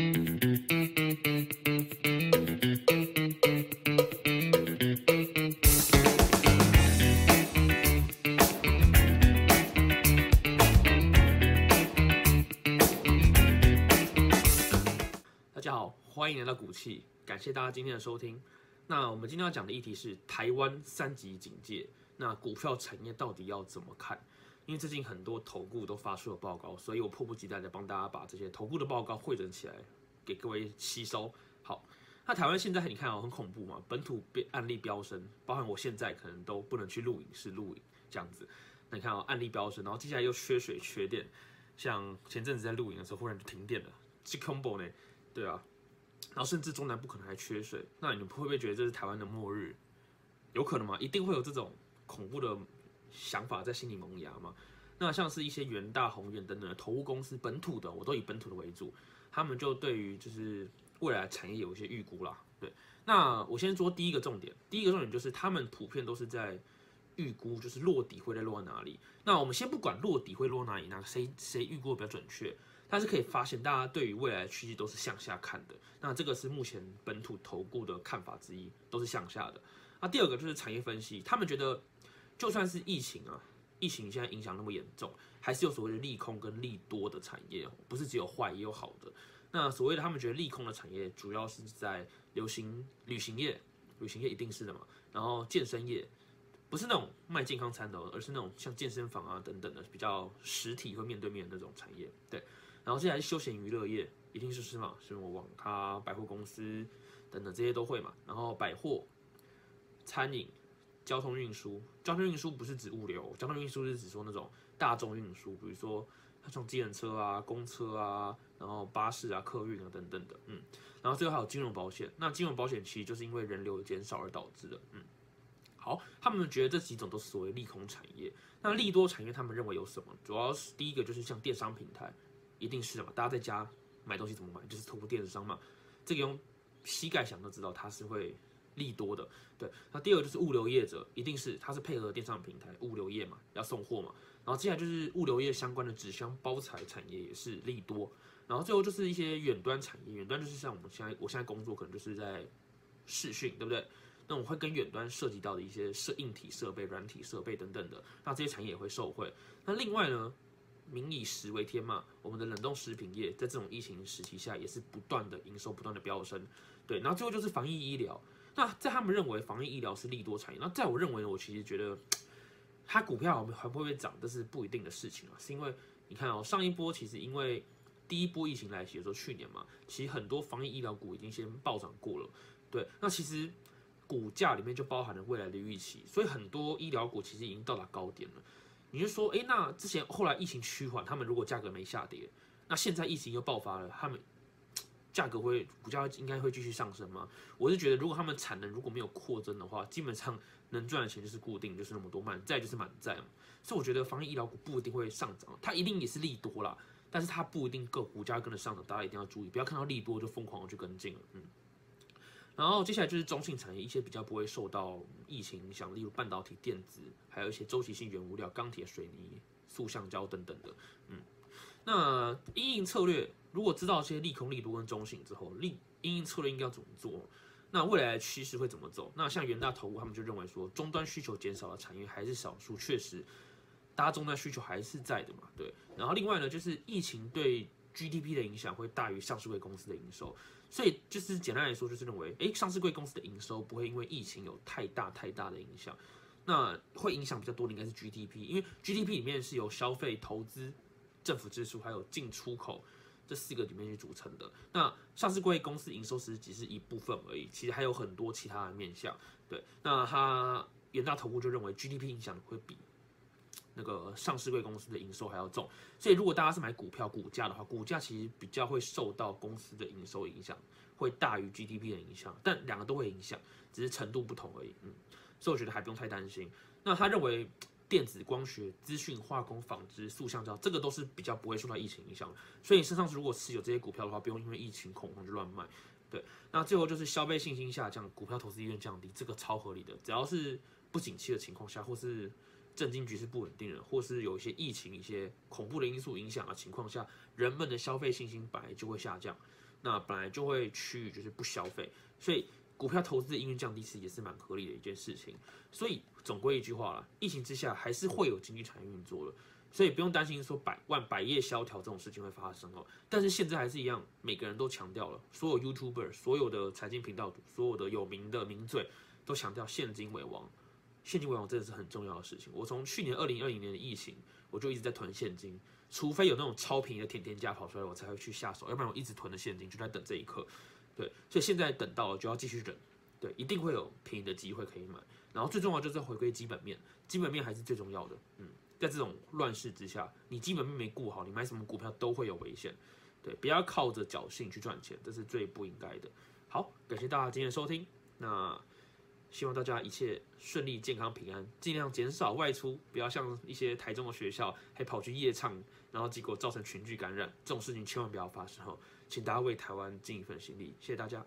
大家好，欢迎来到股气，感谢大家今天的收听。那我们今天要讲的议题是台湾三级警戒，那股票产业到底要怎么看？因为最近很多投顾都发出了报告，所以我迫不及待的帮大家把这些投顾的报告汇整起来，给各位吸收。好，那台湾现在你看哦，很恐怖嘛，本土变案例飙升，包含我现在可能都不能去录影室录影这样子。那你看哦，案例飙升，然后接下来又缺水缺电，像前阵子在录影的时候，忽然就停电了，是 combo 呢？对啊，然后甚至中南部可能还缺水，那你们会不会觉得这是台湾的末日？有可能吗？一定会有这种恐怖的想法在心里萌芽吗？那像是一些元大、宏远等等的投顾公司，本土的我都以本土的为主，他们就对于就是未来产业有一些预估啦。对，那我先说第一个重点，第一个重点就是他们普遍都是在预估，就是落底会在落在哪里。那我们先不管落底会落哪里，那谁谁预估的比较准确？但是可以发现，大家对于未来趋势都是向下看的。那这个是目前本土投顾的看法之一，都是向下的。那第二个就是产业分析，他们觉得就算是疫情啊，疫情现在影响那么严重，还是有所谓的利空跟利多的产业，不是只有坏也有好的。那所谓的他们觉得利空的产业，主要是在流行旅行业，旅行业一定是的嘛。然后健身业，不是那种卖健康餐的，而是那种像健身房啊等等的比较实体会面对面的那种产业，对。然后接下来休闲娱乐业，一定是是嘛，什么网咖、百货公司等等这些都会嘛。然后百货、餐饮、交通运输，交通运输不是指物流，交通运输是指说那种大众运输，比如说像机人车啊、公车啊，然后巴士啊、客运啊等等的，嗯。然后最后还有金融保险，那金融保险其实就是因为人流减少而导致的，嗯。好，他们觉得这几种都是所谓利空产业。那利多产业，他们认为有什么？主要是第一个就是像电商平台。一定是的嘛，大家在家买东西怎么买？就是透过电商嘛。这个用膝盖想都知道，它是会利多的。对，那第二个就是物流业者，一定是它是配合电商平台物流业嘛，要送货嘛。然后接下来就是物流业相关的纸箱包材产业也是利多。然后最后就是一些远端产业，远端就是像我们现在我现在工作可能就是在视讯，对不对？那我会跟远端涉及到的一些设硬体设备、软体设备等等的，那这些产业也会受惠。那另外呢？民以食为天嘛，我们的冷冻食品业在这种疫情时期下也是不断的营收不断的飙升，对，然后最后就是防疫医疗，那在他们认为防疫医疗是利多产业，那在我认为呢，我其实觉得它股票还会不会涨，这是不一定的事情啊，是因为你看哦，上一波其实因为第一波疫情来袭的时候，去年嘛，其实很多防疫医疗股已经先暴涨过了，对，那其实股价里面就包含了未来的预期，所以很多医疗股其实已经到达高点了。你就说，哎，那之前后来疫情趋缓，他们如果价格没下跌，那现在疫情又爆发了，他们价格会股价应该会继续上升吗？我是觉得，如果他们产能如果没有扩增的话，基本上能赚的钱就是固定，就是那么多，满债就是满载嘛。所以我觉得防疫医疗股不一定会上涨，它一定也是利多啦，但是它不一定个股价跟得上涨，大家一定要注意，不要看到利多就疯狂的去跟进了，嗯。然后接下来就是中性产业，一些比较不会受到疫情影响，例如半导体、电子，还有一些周期性原物料，钢铁、水泥、塑橡胶等等的。嗯，那阴影策略，如果知道这些利空、利多跟中性之后，利阴影策略应该要怎么做？那未来的趋势会怎么走？那像元大投顾他们就认为说，终端需求减少的产业还是少数，确实，大家终端需求还是在的嘛。对。然后另外呢，就是疫情对 GDP 的影响会大于上市贵公司的营收。所以就是简单来说，就是认为，哎，上市贵公司的营收不会因为疫情有太大太大的影响，那会影响比较多的应该是 GDP，因为 GDP 里面是由消费、投资、政府支出还有进出口这四个里面去组成的。那上市贵公司营收实只是一部分而已，其实还有很多其他的面向。对，那他远大投顾就认为 GDP 影响会比。那个上市贵公司的营收还要重，所以如果大家是买股票股价的话，股价其实比较会受到公司的营收影响，会大于 GDP 的影响，但两个都会影响，只是程度不同而已。嗯，所以我觉得还不用太担心。那他认为电子、光学、资讯、化工、纺织、塑橡胶，这个都是比较不会受到疫情影响，所以你身上如果持有这些股票的话，不用因为疫情恐慌就乱卖。对，那最后就是消费信心下降，股票投资意愿降低，这个超合理的，只要是不景气的情况下，或是。政经局势不稳定的，或是有一些疫情、一些恐怖的因素影响的情况下，人们的消费信心本来就会下降。那本来就会趋于就是不消费，所以股票投资的意愿降低，其实也是蛮合理的一件事情。所以总归一句话啦，疫情之下还是会有经济产业运作的，所以不用担心说百万百业萧条这种事情会发生哦。但是现在还是一样，每个人都强调了，所有 YouTuber、所有的财经频道、所有的有名的名嘴都强调现金为王。现金为王真的是很重要的事情。我从去年二零二零年的疫情，我就一直在囤现金。除非有那种超便宜的甜甜价跑出来，我才会去下手，要不然我一直囤的现金就在等这一刻。对，所以现在等到了就要继续忍，对，一定会有便宜的机会可以买。然后最重要就是回归基本面，基本面还是最重要的。嗯，在这种乱世之下，你基本面没顾好，你买什么股票都会有危险。对，不要靠着侥幸去赚钱，这是最不应该的。好，感谢大家今天的收听，那。希望大家一切顺利、健康、平安，尽量减少外出，不要像一些台中的学校还跑去夜唱，然后结果造成群聚感染，这种事情千万不要发生。请大家为台湾尽一份心力，谢谢大家。